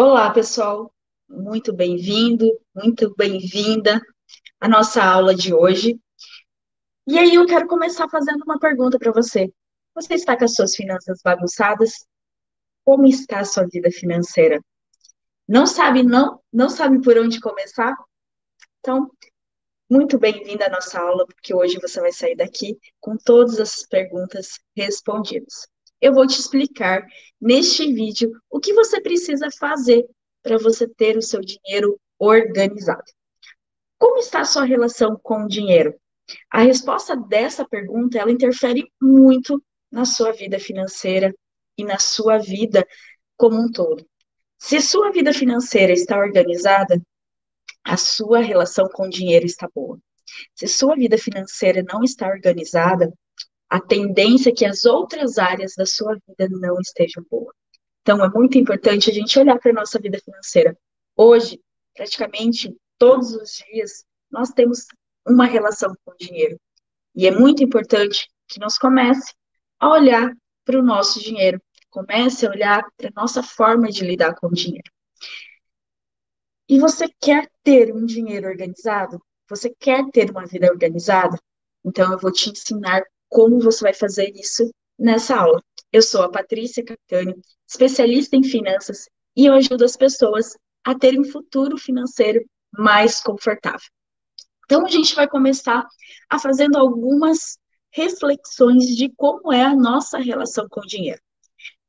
Olá, pessoal. Muito bem-vindo, muito bem-vinda à nossa aula de hoje. E aí eu quero começar fazendo uma pergunta para você. Você está com as suas finanças bagunçadas? Como está a sua vida financeira? Não sabe não, não sabe por onde começar? Então, muito bem-vinda à nossa aula, porque hoje você vai sair daqui com todas as perguntas respondidas. Eu vou te explicar neste vídeo o que você precisa fazer para você ter o seu dinheiro organizado. Como está a sua relação com o dinheiro? A resposta dessa pergunta, ela interfere muito na sua vida financeira e na sua vida como um todo. Se sua vida financeira está organizada, a sua relação com o dinheiro está boa. Se sua vida financeira não está organizada, a tendência é que as outras áreas da sua vida não estejam boas. Então, é muito importante a gente olhar para a nossa vida financeira. Hoje, praticamente todos os dias, nós temos uma relação com o dinheiro. E é muito importante que nós comece a olhar para o nosso dinheiro, comece a olhar para a nossa forma de lidar com o dinheiro. E você quer ter um dinheiro organizado? Você quer ter uma vida organizada? Então eu vou te ensinar como você vai fazer isso nessa aula. Eu sou a Patrícia Capitani, especialista em finanças, e eu ajudo as pessoas a terem um futuro financeiro mais confortável. Então a gente vai começar a fazendo algumas reflexões de como é a nossa relação com o dinheiro.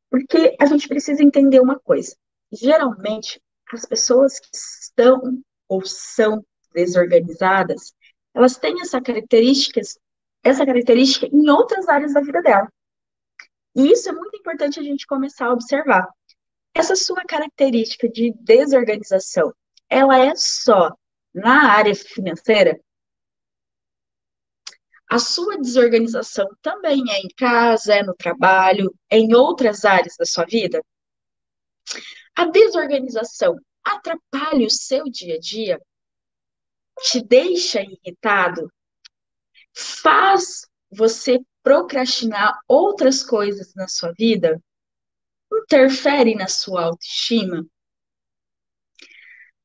Porque a gente precisa entender uma coisa. Geralmente, as pessoas que estão ou são desorganizadas, elas têm essa características, essa característica em outras áreas da vida dela. E isso é muito importante a gente começar a observar. Essa sua característica de desorganização, ela é só na área financeira? A sua desorganização também é em casa, é no trabalho, é em outras áreas da sua vida? A desorganização atrapalha o seu dia a dia? Te deixa irritado? Faz você procrastinar outras coisas na sua vida? Interfere na sua autoestima?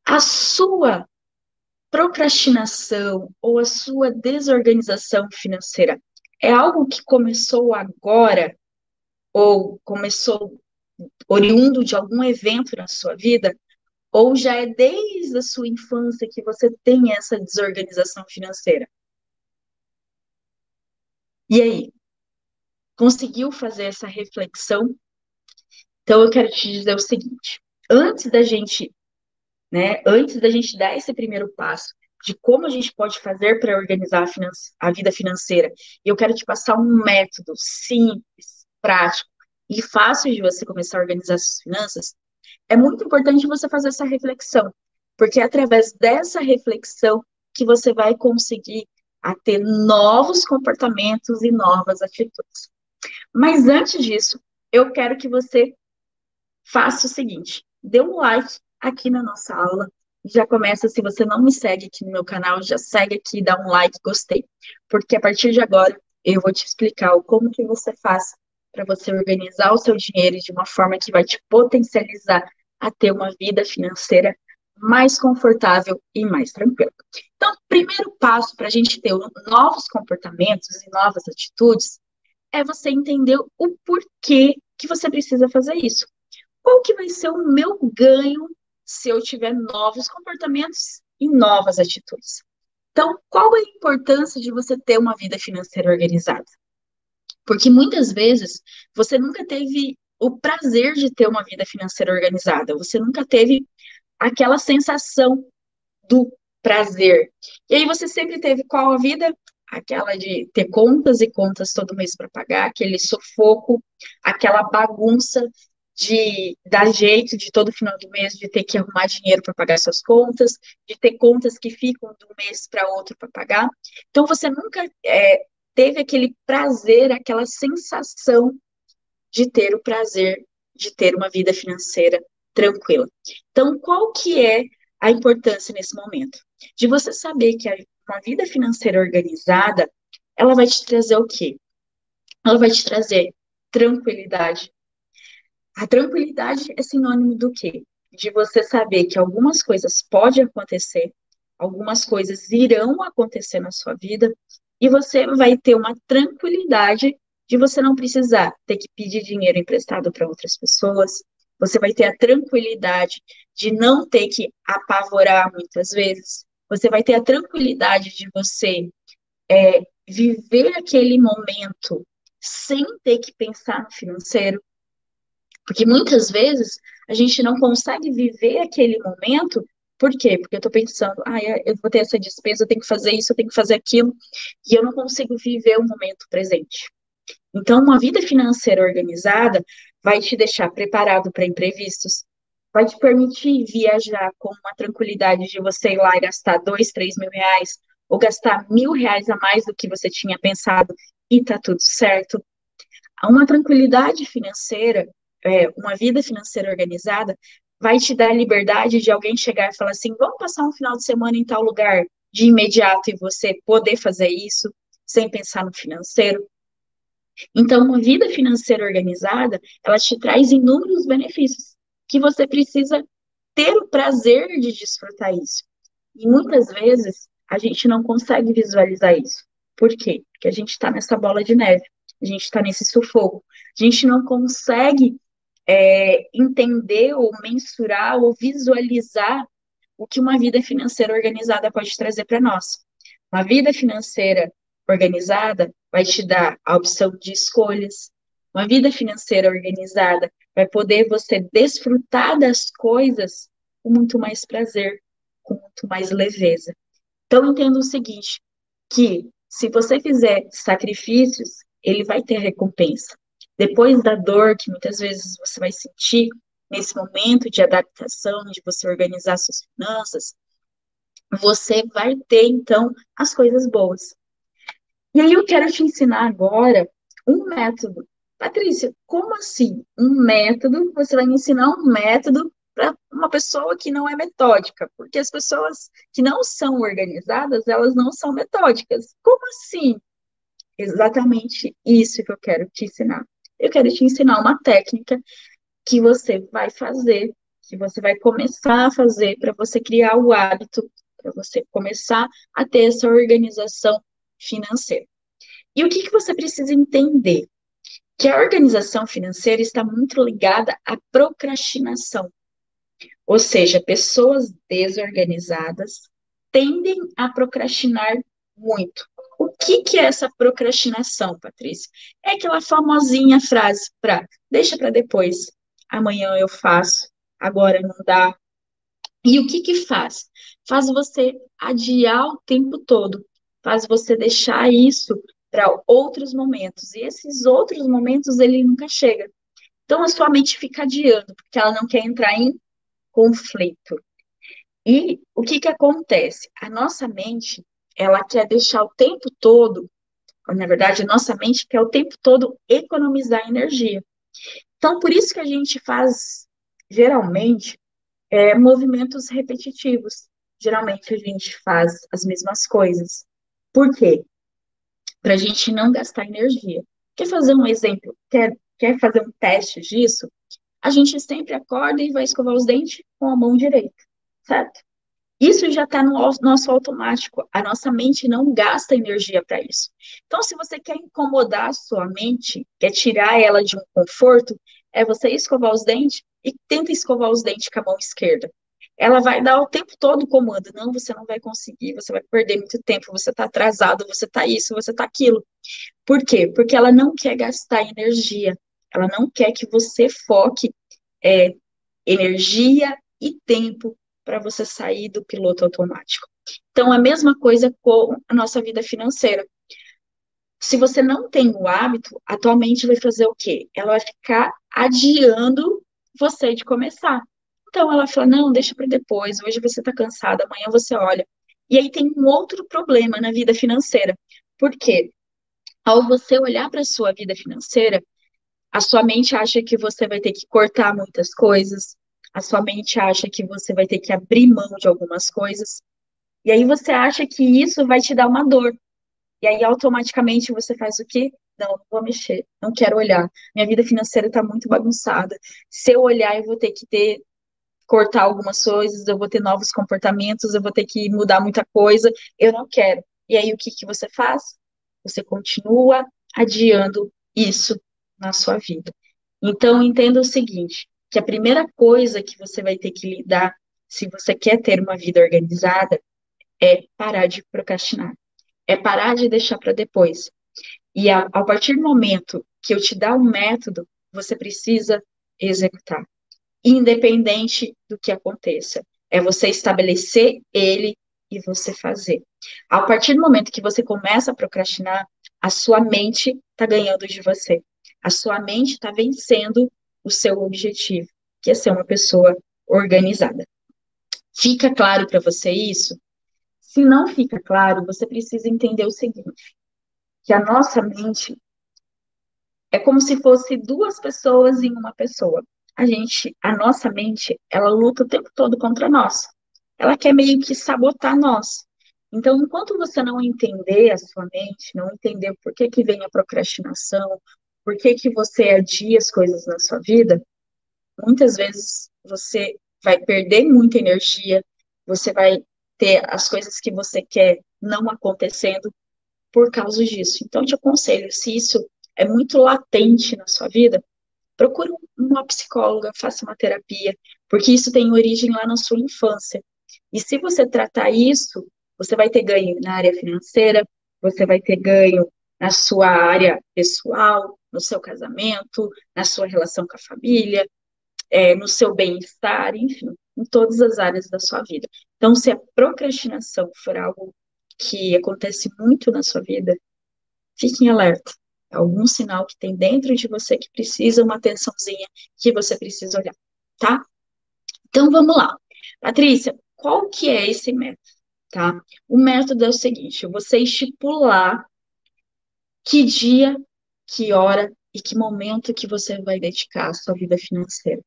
A sua procrastinação ou a sua desorganização financeira é algo que começou agora ou começou oriundo de algum evento na sua vida, ou já é desde a sua infância que você tem essa desorganização financeira? E aí? Conseguiu fazer essa reflexão? Então eu quero te dizer o seguinte: antes da gente, né, antes da gente dar esse primeiro passo de como a gente pode fazer para organizar a, a vida financeira, eu quero te passar um método simples, prático, e fácil de você começar a organizar suas finanças, é muito importante você fazer essa reflexão, porque é através dessa reflexão que você vai conseguir a ter novos comportamentos e novas atitudes. Mas antes disso, eu quero que você faça o seguinte: dê um like aqui na nossa aula. Já começa, se você não me segue aqui no meu canal, já segue aqui, dá um like, gostei. Porque a partir de agora, eu vou te explicar como que você faz para você organizar o seu dinheiro de uma forma que vai te potencializar a ter uma vida financeira mais confortável e mais tranquila. Então, o primeiro passo para a gente ter novos comportamentos e novas atitudes é você entender o porquê que você precisa fazer isso. Qual que vai ser o meu ganho se eu tiver novos comportamentos e novas atitudes? Então, qual é a importância de você ter uma vida financeira organizada? Porque muitas vezes você nunca teve o prazer de ter uma vida financeira organizada, você nunca teve aquela sensação do prazer. E aí você sempre teve qual a vida? Aquela de ter contas e contas todo mês para pagar, aquele sufoco, aquela bagunça de dar jeito de todo final do mês de ter que arrumar dinheiro para pagar suas contas, de ter contas que ficam de um mês para outro para pagar. Então você nunca é, teve aquele prazer, aquela sensação de ter o prazer de ter uma vida financeira tranquila. Então, qual que é a importância nesse momento? De você saber que uma vida financeira organizada, ela vai te trazer o quê? Ela vai te trazer tranquilidade. A tranquilidade é sinônimo do quê? de você saber que algumas coisas podem acontecer, algumas coisas irão acontecer na sua vida, e você vai ter uma tranquilidade de você não precisar ter que pedir dinheiro emprestado para outras pessoas, você vai ter a tranquilidade de não ter que apavorar muitas vezes, você vai ter a tranquilidade de você é, viver aquele momento sem ter que pensar no financeiro, porque muitas vezes a gente não consegue viver aquele momento, por quê? Porque eu estou pensando, ah, eu vou ter essa despesa, eu tenho que fazer isso, eu tenho que fazer aquilo, e eu não consigo viver o momento presente. Então, uma vida financeira organizada vai te deixar preparado para imprevistos, vai te permitir viajar com uma tranquilidade de você ir lá e gastar dois, três mil reais, ou gastar mil reais a mais do que você tinha pensado, e tá tudo certo. Uma tranquilidade financeira, é, uma vida financeira organizada, vai te dar a liberdade de alguém chegar e falar assim: vamos passar um final de semana em tal lugar de imediato e você poder fazer isso sem pensar no financeiro. Então, uma vida financeira organizada, ela te traz inúmeros benefícios que você precisa ter o prazer de desfrutar isso. E muitas vezes a gente não consegue visualizar isso. Por quê? Porque a gente está nessa bola de neve, a gente está nesse sufoco, a gente não consegue é, entender ou mensurar ou visualizar o que uma vida financeira organizada pode trazer para nós. Uma vida financeira organizada vai te dar a opção de escolhas. Uma vida financeira organizada vai poder você desfrutar das coisas com muito mais prazer, com muito mais leveza. Então entenda o seguinte, que se você fizer sacrifícios, ele vai ter recompensa. Depois da dor que muitas vezes você vai sentir nesse momento de adaptação, de você organizar suas finanças, você vai ter então as coisas boas. E aí eu quero te ensinar agora um método. Patrícia, como assim? Um método? Você vai me ensinar um método para uma pessoa que não é metódica, porque as pessoas que não são organizadas, elas não são metódicas. Como assim? Exatamente isso que eu quero te ensinar. Eu quero te ensinar uma técnica que você vai fazer, que você vai começar a fazer para você criar o hábito, para você começar a ter essa organização financeira. E o que, que você precisa entender? Que a organização financeira está muito ligada à procrastinação. Ou seja, pessoas desorganizadas tendem a procrastinar muito. O que, que é essa procrastinação, Patrícia? É aquela famosinha frase para deixa para depois, amanhã eu faço, agora não dá. E o que que faz? Faz você adiar o tempo todo, faz você deixar isso para outros momentos. E esses outros momentos ele nunca chega. Então a sua mente fica adiando, porque ela não quer entrar em conflito. E o que que acontece? A nossa mente, ela quer deixar o tempo todo, na verdade, a nossa mente quer o tempo todo economizar energia. Então, por isso que a gente faz, geralmente, é, movimentos repetitivos. Geralmente a gente faz as mesmas coisas. Por quê? Para a gente não gastar energia. Quer fazer um exemplo? Quer, quer fazer um teste disso? a gente sempre acorda e vai escovar os dentes com a mão direita, certo? Isso já está no nosso automático. A nossa mente não gasta energia para isso. Então, se você quer incomodar a sua mente, quer tirar ela de um conforto, é você escovar os dentes e tenta escovar os dentes com a mão esquerda. Ela vai dar o tempo todo comando. Não, você não vai conseguir, você vai perder muito tempo, você está atrasado, você está isso, você está aquilo. Por quê? Porque ela não quer gastar energia. Ela não quer que você foque é, energia e tempo para você sair do piloto automático. Então, a mesma coisa com a nossa vida financeira. Se você não tem o hábito, atualmente vai fazer o quê? Ela vai ficar adiando você de começar. Então, ela fala: não, deixa para depois, hoje você está cansada, amanhã você olha. E aí tem um outro problema na vida financeira. Por quê? Ao você olhar para a sua vida financeira, a sua mente acha que você vai ter que cortar muitas coisas, a sua mente acha que você vai ter que abrir mão de algumas coisas, e aí você acha que isso vai te dar uma dor. E aí automaticamente você faz o quê? Não, não vou mexer, não quero olhar. Minha vida financeira está muito bagunçada. Se eu olhar, eu vou ter que ter cortar algumas coisas, eu vou ter novos comportamentos, eu vou ter que mudar muita coisa, eu não quero. E aí o que, que você faz? Você continua adiando isso na sua vida. Então, entenda o seguinte, que a primeira coisa que você vai ter que lidar se você quer ter uma vida organizada é parar de procrastinar. É parar de deixar para depois. E a, a partir do momento que eu te dar um método, você precisa executar, independente do que aconteça. É você estabelecer ele e você fazer. A partir do momento que você começa a procrastinar, a sua mente está ganhando de você. A sua mente está vencendo o seu objetivo, que é ser uma pessoa organizada. Fica claro para você isso? Se não fica claro, você precisa entender o seguinte: que a nossa mente é como se fosse duas pessoas em uma pessoa. A gente, a nossa mente, ela luta o tempo todo contra nós. Ela quer meio que sabotar nós. Então, enquanto você não entender a sua mente, não entender por que, que vem a procrastinação, por que, que você adia as coisas na sua vida, muitas vezes você vai perder muita energia, você vai ter as coisas que você quer não acontecendo por causa disso. Então, eu te aconselho, se isso é muito latente na sua vida, procure uma psicóloga, faça uma terapia, porque isso tem origem lá na sua infância. E se você tratar isso, você vai ter ganho na área financeira, você vai ter ganho na sua área pessoal, no seu casamento, na sua relação com a família, é, no seu bem-estar, enfim, em todas as áreas da sua vida. Então, se a procrastinação for algo que acontece muito na sua vida, fique em alerta algum sinal que tem dentro de você que precisa uma atençãozinha que você precisa olhar, tá? Então vamos lá. Patrícia, qual que é esse método, tá? O método é o seguinte, você estipular que dia, que hora e que momento que você vai dedicar à sua vida financeira.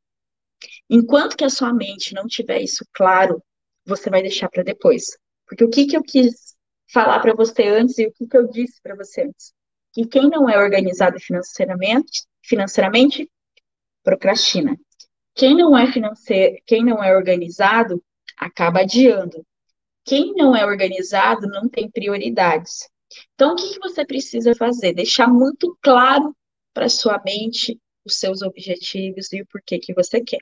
Enquanto que a sua mente não tiver isso claro, você vai deixar para depois. Porque o que que eu quis falar para você antes e o que que eu disse para você antes? Que quem não é organizado financeiramente, financeiramente procrastina. Quem não é financeiro, quem não é organizado acaba adiando. Quem não é organizado não tem prioridades. Então, o que, que você precisa fazer? Deixar muito claro para sua mente os seus objetivos e o porquê que você quer.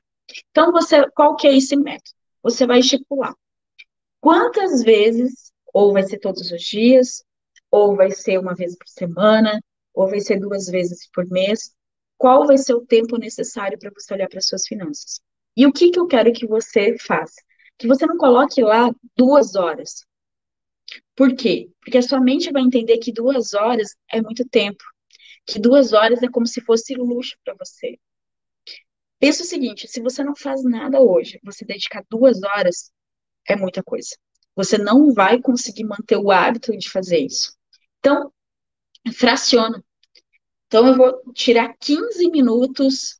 Então, você, qual que é esse método? Você vai estipular quantas vezes, ou vai ser todos os dias, ou vai ser uma vez por semana, ou vai ser duas vezes por mês. Qual vai ser o tempo necessário para você olhar para suas finanças? E o que, que eu quero que você faça? Que você não coloque lá duas horas. Por quê? Porque a sua mente vai entender que duas horas é muito tempo. Que duas horas é como se fosse luxo para você. Pensa o seguinte: se você não faz nada hoje, você dedicar duas horas é muita coisa. Você não vai conseguir manter o hábito de fazer isso. Então, fraciona. Então, eu vou tirar 15 minutos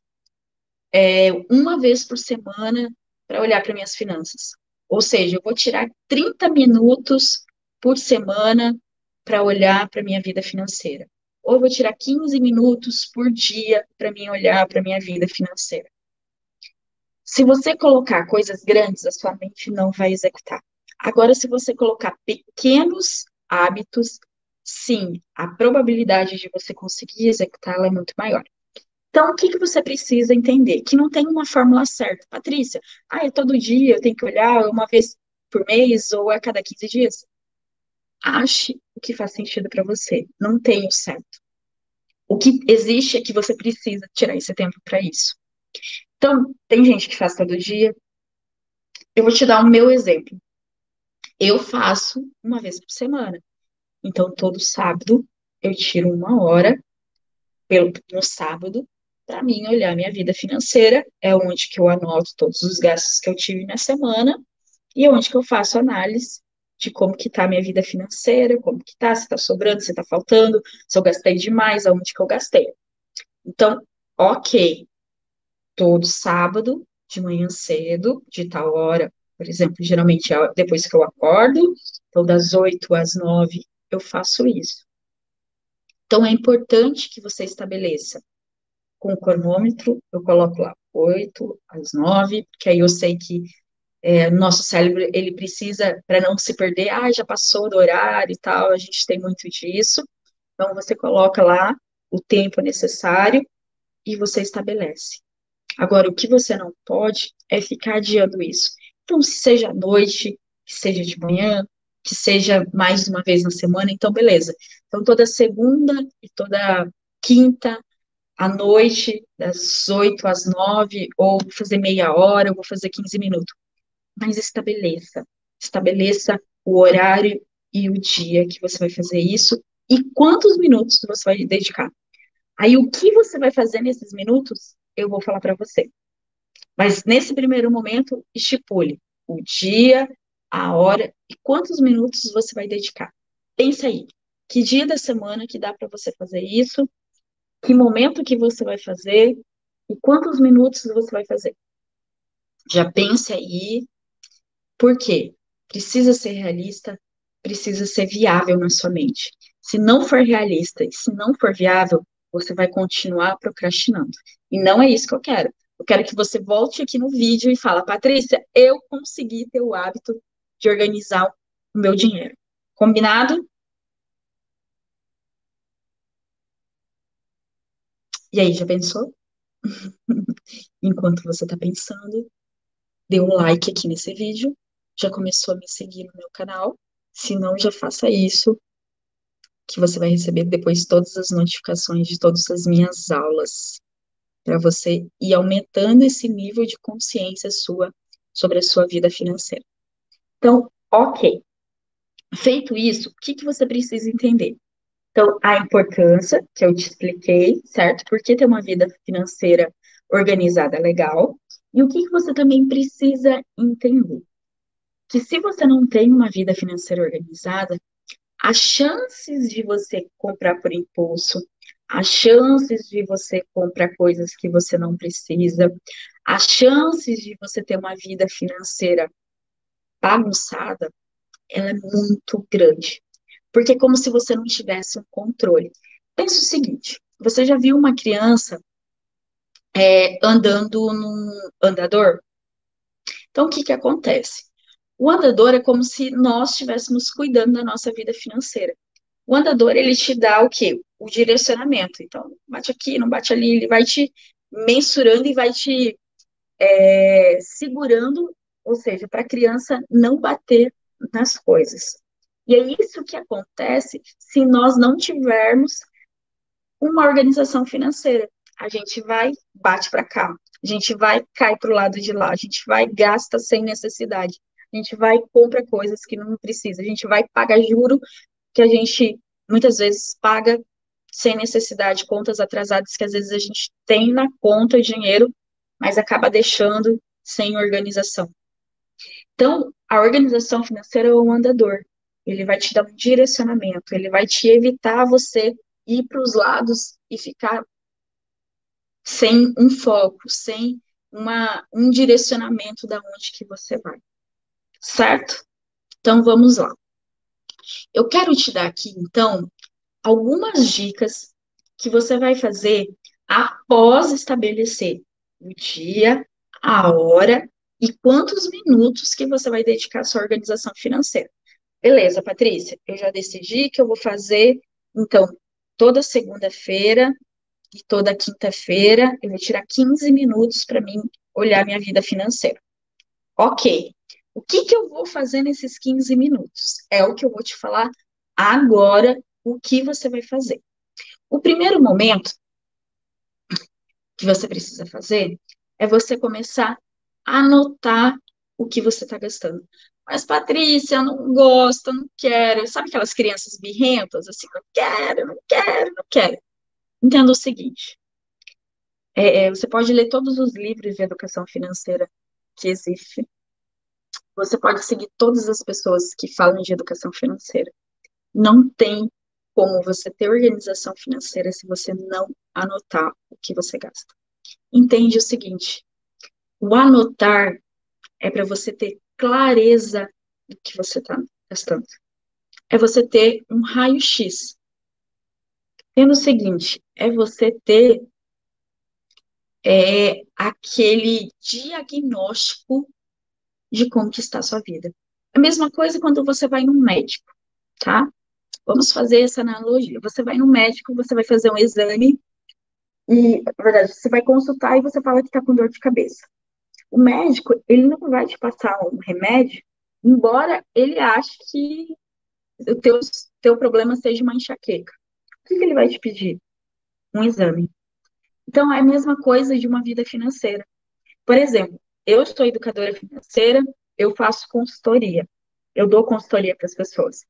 é, uma vez por semana para olhar para minhas finanças. Ou seja, eu vou tirar 30 minutos por semana para olhar para minha vida financeira. Ou vou tirar 15 minutos por dia para mim olhar para minha vida financeira. Se você colocar coisas grandes, a sua mente não vai executar. Agora, se você colocar pequenos hábitos, sim, a probabilidade de você conseguir executá-la é muito maior. Então, o que, que você precisa entender? Que não tem uma fórmula certa. Patrícia, ah, é todo dia, eu tenho que olhar uma vez por mês ou a cada 15 dias? Ache o que faz sentido para você. Não tem o certo. O que existe é que você precisa tirar esse tempo para isso. Então, tem gente que faz todo dia. Eu vou te dar o meu exemplo. Eu faço uma vez por semana. Então, todo sábado eu tiro uma hora pelo, no sábado para mim olhar minha vida financeira, é onde que eu anoto todos os gastos que eu tive na semana e é onde que eu faço análise de como que tá a minha vida financeira, como que tá, se tá sobrando, se tá faltando, se eu gastei demais, aonde que eu gastei. Então, ok, todo sábado, de manhã cedo, de tal hora, por exemplo, geralmente depois que eu acordo, então das 8 às 9 eu faço isso. Então, é importante que você estabeleça com o cronômetro, eu coloco lá 8 às 9, porque aí eu sei que é, nosso cérebro, ele precisa, para não se perder, ah, já passou do horário e tal, a gente tem muito disso. Então, você coloca lá o tempo necessário e você estabelece. Agora, o que você não pode é ficar adiando isso. Então, se seja à noite, que seja de manhã, que seja mais uma vez na semana, então beleza. Então, toda segunda e toda quinta à noite, das 8 às 9, ou vou fazer meia hora, ou vou fazer 15 minutos. Mas estabeleça, estabeleça o horário e o dia que você vai fazer isso e quantos minutos você vai dedicar. Aí, o que você vai fazer nesses minutos, eu vou falar para você. Mas nesse primeiro momento, estipule o dia, a hora e quantos minutos você vai dedicar. Pensa aí, que dia da semana que dá para você fazer isso, que momento que você vai fazer e quantos minutos você vai fazer. Já pense aí, por quê? Precisa ser realista, precisa ser viável na sua mente. Se não for realista e se não for viável, você vai continuar procrastinando. E não é isso que eu quero. Eu quero que você volte aqui no vídeo e fala, Patrícia, eu consegui ter o hábito de organizar o meu dinheiro. Combinado? E aí, já pensou? Enquanto você está pensando, dê um like aqui nesse vídeo, já começou a me seguir no meu canal. Se não, já faça isso, que você vai receber depois todas as notificações de todas as minhas aulas, para você ir aumentando esse nível de consciência sua sobre a sua vida financeira. Então, ok. Feito isso, o que, que você precisa entender? Então, a importância, que eu te expliquei, certo? Por que ter uma vida financeira organizada legal? E o que, que você também precisa entender? Que se você não tem uma vida financeira organizada, as chances de você comprar por impulso, as chances de você comprar coisas que você não precisa, as chances de você ter uma vida financeira bagunçada, ela é muito grande. Porque é como se você não tivesse um controle. Pensa o seguinte: você já viu uma criança é, andando num andador? Então, o que, que acontece? O andador é como se nós estivéssemos cuidando da nossa vida financeira. O andador, ele te dá o quê? O direcionamento. Então, bate aqui, não bate ali, ele vai te mensurando e vai te é, segurando, ou seja, para a criança não bater nas coisas. E é isso que acontece se nós não tivermos uma organização financeira. A gente vai, bate para cá, a gente vai, cai para o lado de lá, a gente vai, gasta sem necessidade, a gente vai, compra coisas que não precisa, a gente vai, paga juro que a gente muitas vezes paga sem necessidade, contas atrasadas que às vezes a gente tem na conta dinheiro, mas acaba deixando sem organização. Então, a organização financeira é um andador. Ele vai te dar um direcionamento, ele vai te evitar você ir para os lados e ficar sem um foco, sem uma, um direcionamento da onde que você vai. Certo? Então vamos lá. Eu quero te dar aqui, então, algumas dicas que você vai fazer após estabelecer o dia, a hora e quantos minutos que você vai dedicar à sua organização financeira. Beleza, Patrícia, eu já decidi que eu vou fazer, então, toda segunda-feira e toda quinta-feira, eu vou tirar 15 minutos para mim olhar minha vida financeira. Ok. O que, que eu vou fazer nesses 15 minutos? É o que eu vou te falar agora, o que você vai fazer. O primeiro momento que você precisa fazer é você começar a anotar o que você está gastando. Mas, Patrícia, não gosto, não quero. Sabe aquelas crianças birrentas, assim, não quero, não quero, não quero. Entenda o seguinte: é, é, você pode ler todos os livros de educação financeira que existem. Você pode seguir todas as pessoas que falam de educação financeira. Não tem como você ter organização financeira se você não anotar o que você gasta. Entende o seguinte: o anotar é para você ter clareza do que você está gastando. É você ter um raio-x. Tendo o seguinte, é você ter é aquele diagnóstico de como que está a sua vida. A mesma coisa quando você vai num médico, tá? Vamos fazer essa analogia. Você vai no médico, você vai fazer um exame e, na verdade, você vai consultar e você fala que está com dor de cabeça. O médico, ele não vai te passar um remédio, embora ele ache que o teu, teu problema seja uma enxaqueca. O que, que ele vai te pedir? Um exame. Então, é a mesma coisa de uma vida financeira. Por exemplo, eu sou educadora financeira, eu faço consultoria. Eu dou consultoria para as pessoas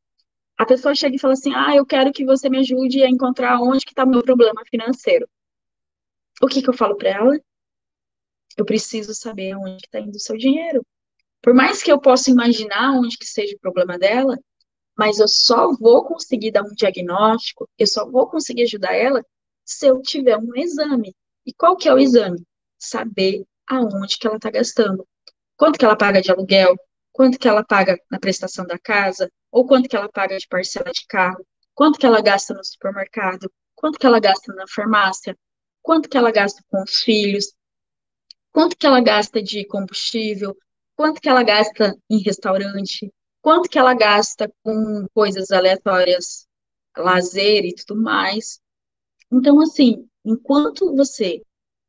a pessoa chega e fala assim: Ah, eu quero que você me ajude a encontrar onde que está o meu problema financeiro. O que, que eu falo para ela? Eu preciso saber onde está indo o seu dinheiro. Por mais que eu possa imaginar onde que seja o problema dela, mas eu só vou conseguir dar um diagnóstico, eu só vou conseguir ajudar ela se eu tiver um exame. E qual que é o exame? Saber aonde que ela está gastando. Quanto que ela paga de aluguel? Quanto que ela paga na prestação da casa? ou quanto que ela paga de parcela de carro, quanto que ela gasta no supermercado, quanto que ela gasta na farmácia, quanto que ela gasta com os filhos, quanto que ela gasta de combustível, quanto que ela gasta em restaurante, quanto que ela gasta com coisas aleatórias, lazer e tudo mais. Então, assim, enquanto você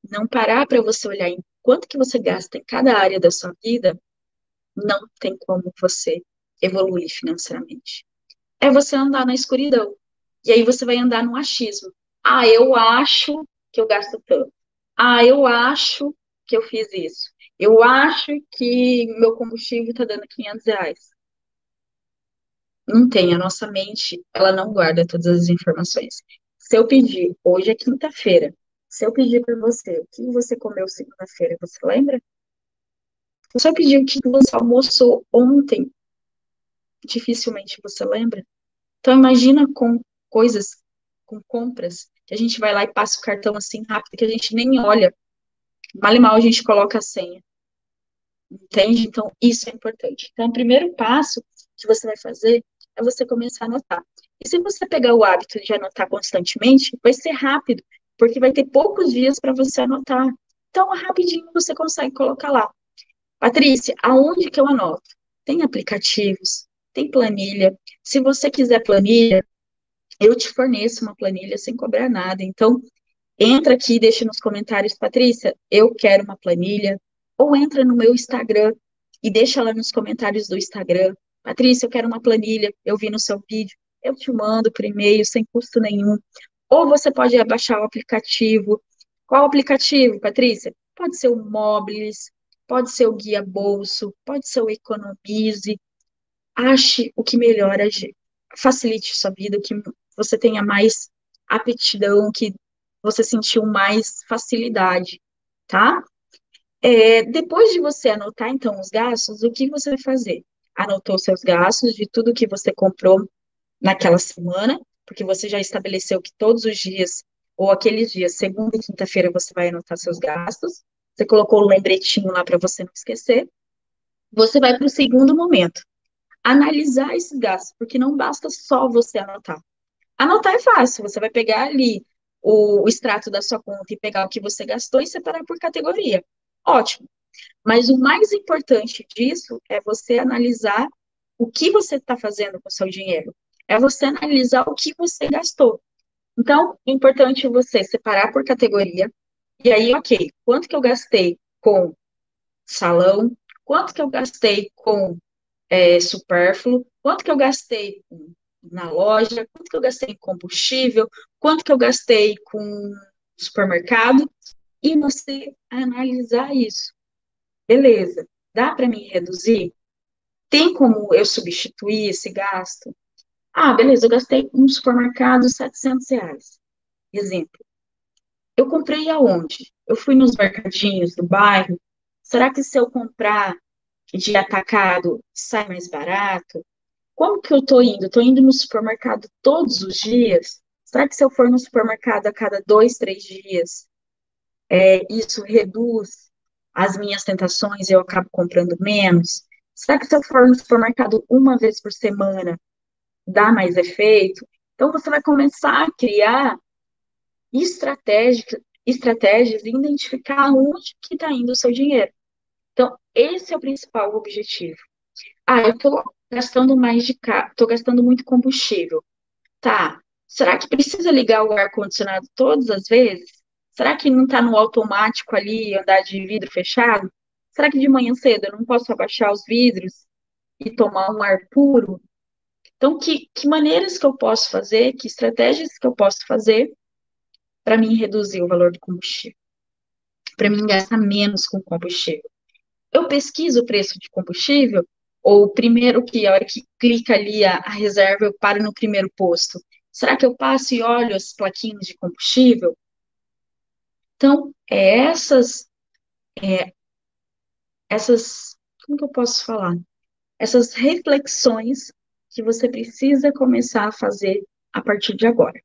não parar para você olhar em quanto que você gasta em cada área da sua vida, não tem como você evoluir financeiramente. É você andar na escuridão. E aí você vai andar no achismo. Ah, eu acho que eu gasto tanto. Ah, eu acho que eu fiz isso. Eu acho que meu combustível está dando 500 reais. Não tem, a nossa mente, ela não guarda todas as informações. Se eu pedir, hoje é quinta-feira, se eu pedir para você o que você comeu segunda-feira, você lembra? Pedir o que você almoçou ontem, dificilmente você lembra. Então imagina com coisas, com compras, que a gente vai lá e passa o cartão assim rápido, que a gente nem olha. Mal e mal a gente coloca a senha. Entende? Então, isso é importante. Então, o primeiro passo que você vai fazer é você começar a anotar. E se você pegar o hábito de anotar constantemente, vai ser rápido, porque vai ter poucos dias para você anotar. Então, rapidinho você consegue colocar lá. Patrícia, aonde que eu anoto? Tem aplicativos, tem planilha. Se você quiser planilha, eu te forneço uma planilha sem cobrar nada. Então, entra aqui e deixa nos comentários, Patrícia, eu quero uma planilha. Ou entra no meu Instagram e deixa lá nos comentários do Instagram. Patrícia, eu quero uma planilha, eu vi no seu vídeo. Eu te mando por e-mail sem custo nenhum. Ou você pode baixar o aplicativo. Qual aplicativo, Patrícia? Pode ser o Mobilis, pode ser o Guia Bolso, pode ser o Economize, ache o que melhora, facilite sua vida, que você tenha mais aptidão, que você sentiu mais facilidade, tá? É, depois de você anotar, então, os gastos, o que você vai fazer? Anotou seus gastos de tudo que você comprou naquela semana, porque você já estabeleceu que todos os dias, ou aqueles dias, segunda e quinta-feira, você vai anotar seus gastos. Você colocou o lembretinho lá para você não esquecer. Você vai para o segundo momento, analisar esses gastos, porque não basta só você anotar. Anotar é fácil, você vai pegar ali o, o extrato da sua conta e pegar o que você gastou e separar por categoria. Ótimo. Mas o mais importante disso é você analisar o que você está fazendo com o seu dinheiro. É você analisar o que você gastou. Então, é importante você separar por categoria. E aí, ok, quanto que eu gastei com salão? Quanto que eu gastei com é, supérfluo, quanto que eu gastei na loja, quanto que eu gastei em combustível, quanto que eu gastei com supermercado, e você analisar isso. Beleza, dá para mim reduzir? Tem como eu substituir esse gasto? Ah, beleza, eu gastei no supermercado 700 reais. Exemplo. Eu comprei aonde? Eu fui nos mercadinhos do bairro. Será que se eu comprar de atacado sai mais barato? Como que eu tô indo? Estou indo no supermercado todos os dias? Será que se eu for no supermercado a cada dois, três dias, é, isso reduz as minhas tentações e eu acabo comprando menos? Será que se eu for no supermercado uma vez por semana, dá mais efeito? Então, você vai começar a criar estratégias, estratégias e identificar onde que está indo o seu dinheiro. Então, esse é o principal objetivo. Ah, eu estou gastando mais de carro, estou gastando muito combustível. Tá. Será que precisa ligar o ar-condicionado todas as vezes? Será que não está no automático ali, andar de vidro fechado? Será que de manhã cedo eu não posso abaixar os vidros e tomar um ar puro? Então, que, que maneiras que eu posso fazer, que estratégias que eu posso fazer para mim reduzir o valor do combustível? Para mim gastar menos com combustível. Eu pesquiso o preço de combustível ou primeiro que a hora que clica ali a, a reserva, eu paro no primeiro posto. Será que eu passo e olho as plaquinhas de combustível? Então, é essas, é, essas, como que eu posso falar? Essas reflexões que você precisa começar a fazer a partir de agora,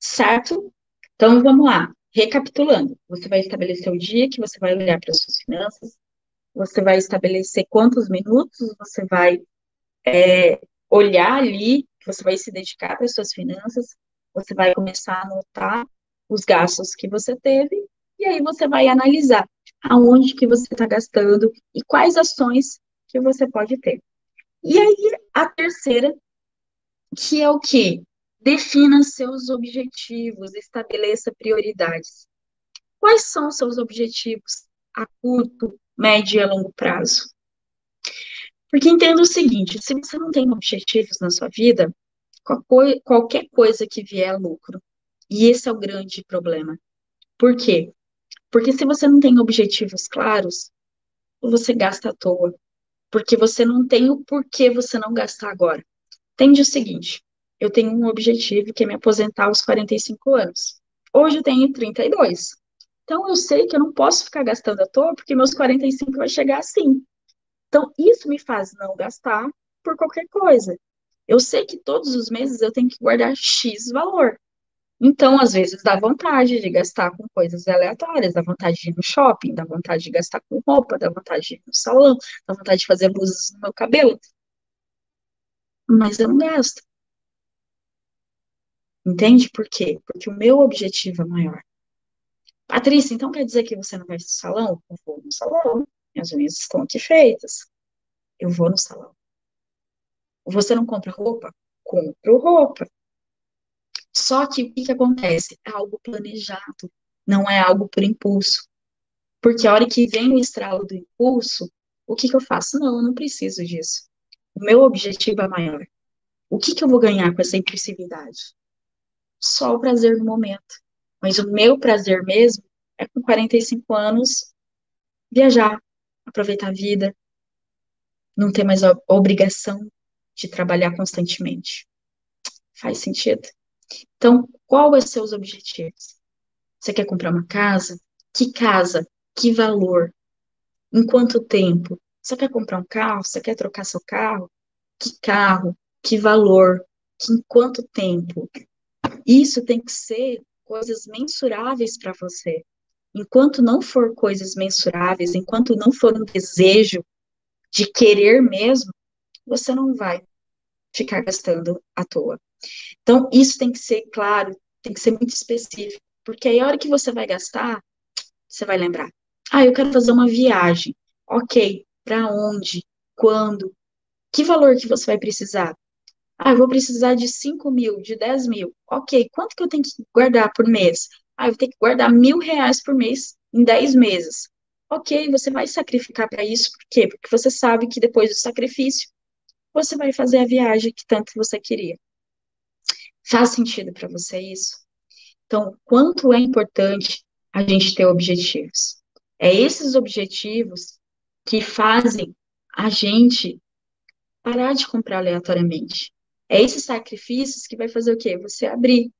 certo? Então, vamos lá. Recapitulando, você vai estabelecer o dia que você vai olhar para as suas finanças, você vai estabelecer quantos minutos você vai é, olhar ali, você vai se dedicar para as suas finanças, você vai começar a anotar os gastos que você teve, e aí você vai analisar aonde que você está gastando e quais ações que você pode ter. E aí, a terceira, que é o que? Defina seus objetivos, estabeleça prioridades. Quais são seus objetivos a curto, médio e a longo prazo. Porque entenda o seguinte: se você não tem objetivos na sua vida, qualquer coisa que vier é lucro. E esse é o grande problema. Por quê? Porque se você não tem objetivos claros, você gasta à toa. Porque você não tem o porquê você não gastar agora. Entende o seguinte: eu tenho um objetivo que é me aposentar aos 45 anos. Hoje eu tenho 32. Então, eu sei que eu não posso ficar gastando à toa, porque meus 45 vai chegar assim. Então, isso me faz não gastar por qualquer coisa. Eu sei que todos os meses eu tenho que guardar X valor. Então, às vezes, dá vontade de gastar com coisas aleatórias, dá vontade de ir no shopping, dá vontade de gastar com roupa, dá vontade de ir no salão, dá vontade de fazer luzes no meu cabelo. Mas eu não gasto. Entende por quê? Porque o meu objetivo é maior. Patrícia, então quer dizer que você não vai no salão? Eu vou no salão. Minhas unhas estão aqui feitas. Eu vou no salão. Você não compra roupa? Compro roupa. Só que o que, que acontece? É algo planejado, não é algo por impulso. Porque a hora que vem o estralo do impulso, o que, que eu faço? Não, eu não preciso disso. O meu objetivo é maior. O que, que eu vou ganhar com essa impulsividade? Só o prazer do momento. Mas o meu prazer mesmo é com 45 anos viajar, aproveitar a vida, não ter mais a obrigação de trabalhar constantemente. Faz sentido? Então, qual é seus objetivos? Você quer comprar uma casa? Que casa? Que valor? Em quanto tempo? Você quer comprar um carro? Você quer trocar seu carro? Que carro? Que valor? Que em quanto tempo? Isso tem que ser coisas mensuráveis para você. Enquanto não for coisas mensuráveis, enquanto não for um desejo de querer mesmo, você não vai ficar gastando à toa. Então, isso tem que ser claro, tem que ser muito específico, porque aí a hora que você vai gastar, você vai lembrar. Ah, eu quero fazer uma viagem. Ok, para onde? Quando? Que valor que você vai precisar? Ah, eu vou precisar de 5 mil, de 10 mil. Ok, quanto que eu tenho que guardar por mês? Ah, eu vou ter que guardar mil reais por mês em 10 meses. Ok, você vai sacrificar para isso, por quê? Porque você sabe que depois do sacrifício, você vai fazer a viagem que tanto você queria. Faz sentido para você isso? Então, quanto é importante a gente ter objetivos? É esses objetivos que fazem a gente parar de comprar aleatoriamente. É esses sacrifícios que vai fazer o quê? Você abrir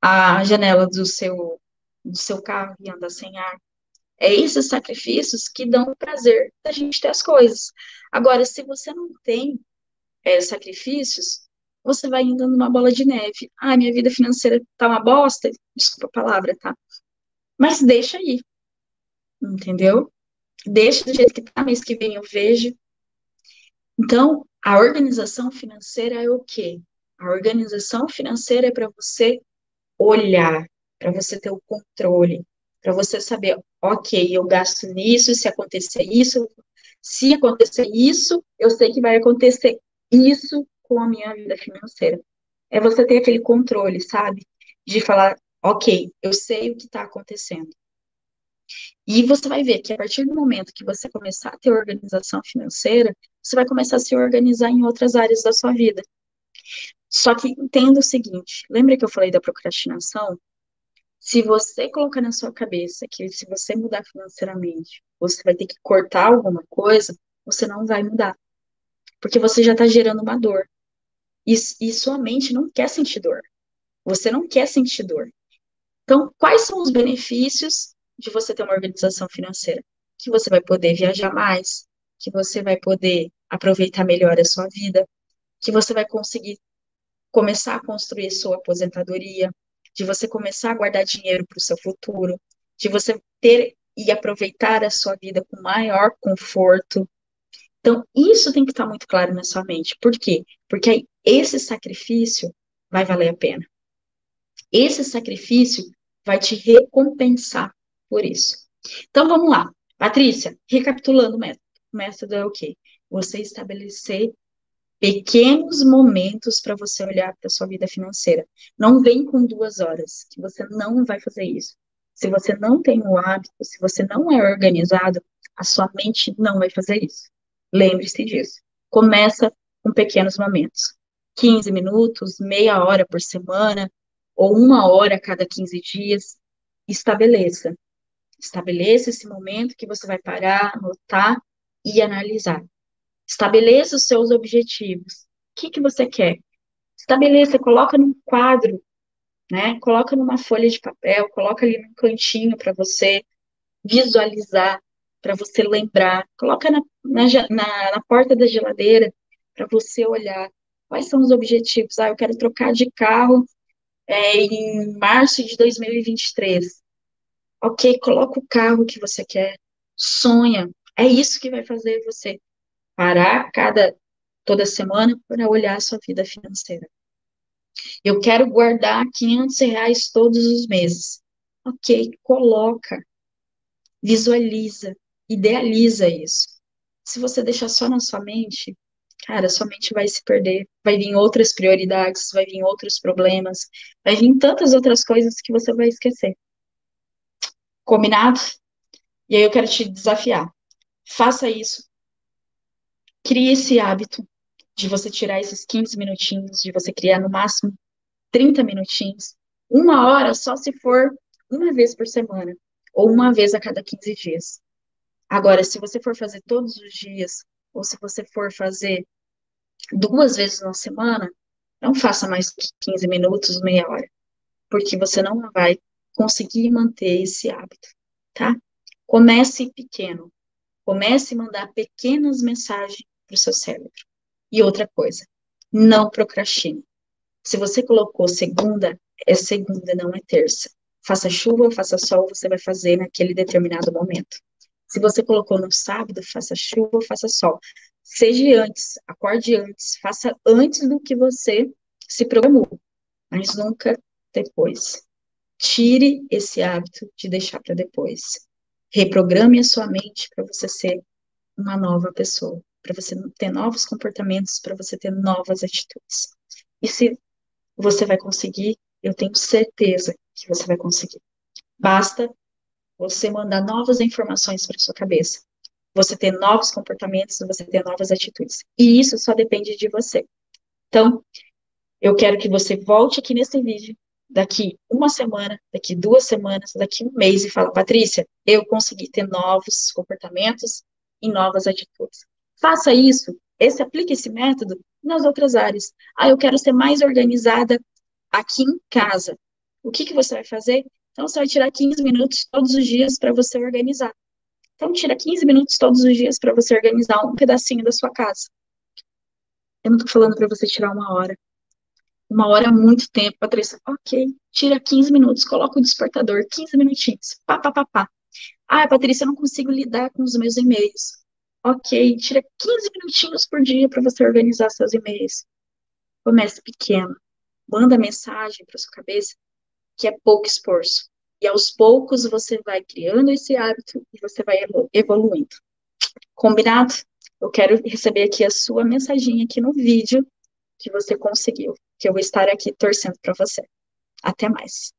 a janela do seu, do seu carro e andar sem ar. É esses sacrifícios que dão o prazer da gente ter as coisas. Agora, se você não tem é, sacrifícios, você vai indo numa bola de neve. Ah, minha vida financeira tá uma bosta. Desculpa a palavra, tá? Mas deixa aí. Entendeu? Deixa do jeito que tá. Mês que vem eu vejo. Então, a organização financeira é o quê? A organização financeira é para você olhar para você ter o controle, para você saber, ok, eu gasto nisso, se acontecer isso, se acontecer isso, eu sei que vai acontecer isso com a minha vida financeira. É você ter aquele controle, sabe? De falar, ok, eu sei o que está acontecendo. E você vai ver que a partir do momento que você começar a ter organização financeira, você vai começar a se organizar em outras áreas da sua vida. Só que entenda o seguinte: lembra que eu falei da procrastinação? Se você colocar na sua cabeça que se você mudar financeiramente, você vai ter que cortar alguma coisa, você não vai mudar. Porque você já está gerando uma dor. E, e sua mente não quer sentir dor. Você não quer sentir dor. Então, quais são os benefícios de você ter uma organização financeira? Que você vai poder viajar mais, que você vai poder aproveitar melhor a sua vida, que você vai conseguir começar a construir sua aposentadoria, de você começar a guardar dinheiro para o seu futuro, de você ter e aproveitar a sua vida com maior conforto. Então, isso tem que estar muito claro na sua mente. Por quê? Porque aí esse sacrifício vai valer a pena. Esse sacrifício vai te recompensar por isso. Então, vamos lá. Patrícia, recapitulando o método. O método é o quê? Você estabelecer pequenos momentos para você olhar para sua vida financeira. Não vem com duas horas, que você não vai fazer isso. Se você não tem o hábito, se você não é organizado, a sua mente não vai fazer isso. Lembre-se disso. Começa com pequenos momentos. 15 minutos, meia hora por semana, ou uma hora a cada 15 dias. Estabeleça. Estabeleça esse momento que você vai parar, anotar e analisar. Estabeleça os seus objetivos. O que, que você quer? Estabeleça, coloca num quadro, né? Coloca numa folha de papel, coloca ali num cantinho para você visualizar, para você lembrar. Coloca na, na, na, na porta da geladeira para você olhar quais são os objetivos. Ah, eu quero trocar de carro é, em março de 2023. Ok, coloca o carro que você quer, sonha. É isso que vai fazer você parar cada toda semana para olhar a sua vida financeira. Eu quero guardar 500 reais todos os meses. Ok, coloca, visualiza, idealiza isso. Se você deixar só na sua mente, cara, sua mente vai se perder, vai vir outras prioridades, vai vir outros problemas, vai vir tantas outras coisas que você vai esquecer. Combinado? E aí eu quero te desafiar. Faça isso Crie esse hábito de você tirar esses 15 minutinhos, de você criar no máximo 30 minutinhos, uma hora só se for uma vez por semana, ou uma vez a cada 15 dias. Agora, se você for fazer todos os dias, ou se você for fazer duas vezes na semana, não faça mais que 15 minutos, meia hora, porque você não vai conseguir manter esse hábito, tá? Comece pequeno. Comece a mandar pequenas mensagens para o seu cérebro. E outra coisa, não procrastine. Se você colocou segunda, é segunda, não é terça. Faça chuva, faça sol, você vai fazer naquele determinado momento. Se você colocou no sábado, faça chuva, faça sol. Seja antes, acorde antes, faça antes do que você se programou, mas nunca depois. Tire esse hábito de deixar para depois. Reprograme a sua mente para você ser uma nova pessoa para você ter novos comportamentos, para você ter novas atitudes. E se você vai conseguir, eu tenho certeza que você vai conseguir. Basta você mandar novas informações para sua cabeça. Você ter novos comportamentos, você ter novas atitudes. E isso só depende de você. Então, eu quero que você volte aqui nesse vídeo daqui uma semana, daqui duas semanas, daqui um mês e fala, Patrícia, eu consegui ter novos comportamentos e novas atitudes. Faça isso, esse aplique esse método nas outras áreas. Ah, eu quero ser mais organizada aqui em casa. O que, que você vai fazer? Então, você vai tirar 15 minutos todos os dias para você organizar. Então, tira 15 minutos todos os dias para você organizar um pedacinho da sua casa. Eu não estou falando para você tirar uma hora. Uma hora é muito tempo, Patrícia. Ok, tira 15 minutos, coloca o despertador, 15 minutinhos, pá, pá, pá, pá. Ah, Patrícia, eu não consigo lidar com os meus e-mails. Ok, tira 15 minutinhos por dia para você organizar seus e-mails. Comece pequeno. Manda mensagem para sua cabeça que é pouco esforço. E aos poucos você vai criando esse hábito e você vai evoluindo. Combinado? Eu quero receber aqui a sua mensagem aqui no vídeo que você conseguiu que eu vou estar aqui torcendo para você. Até mais.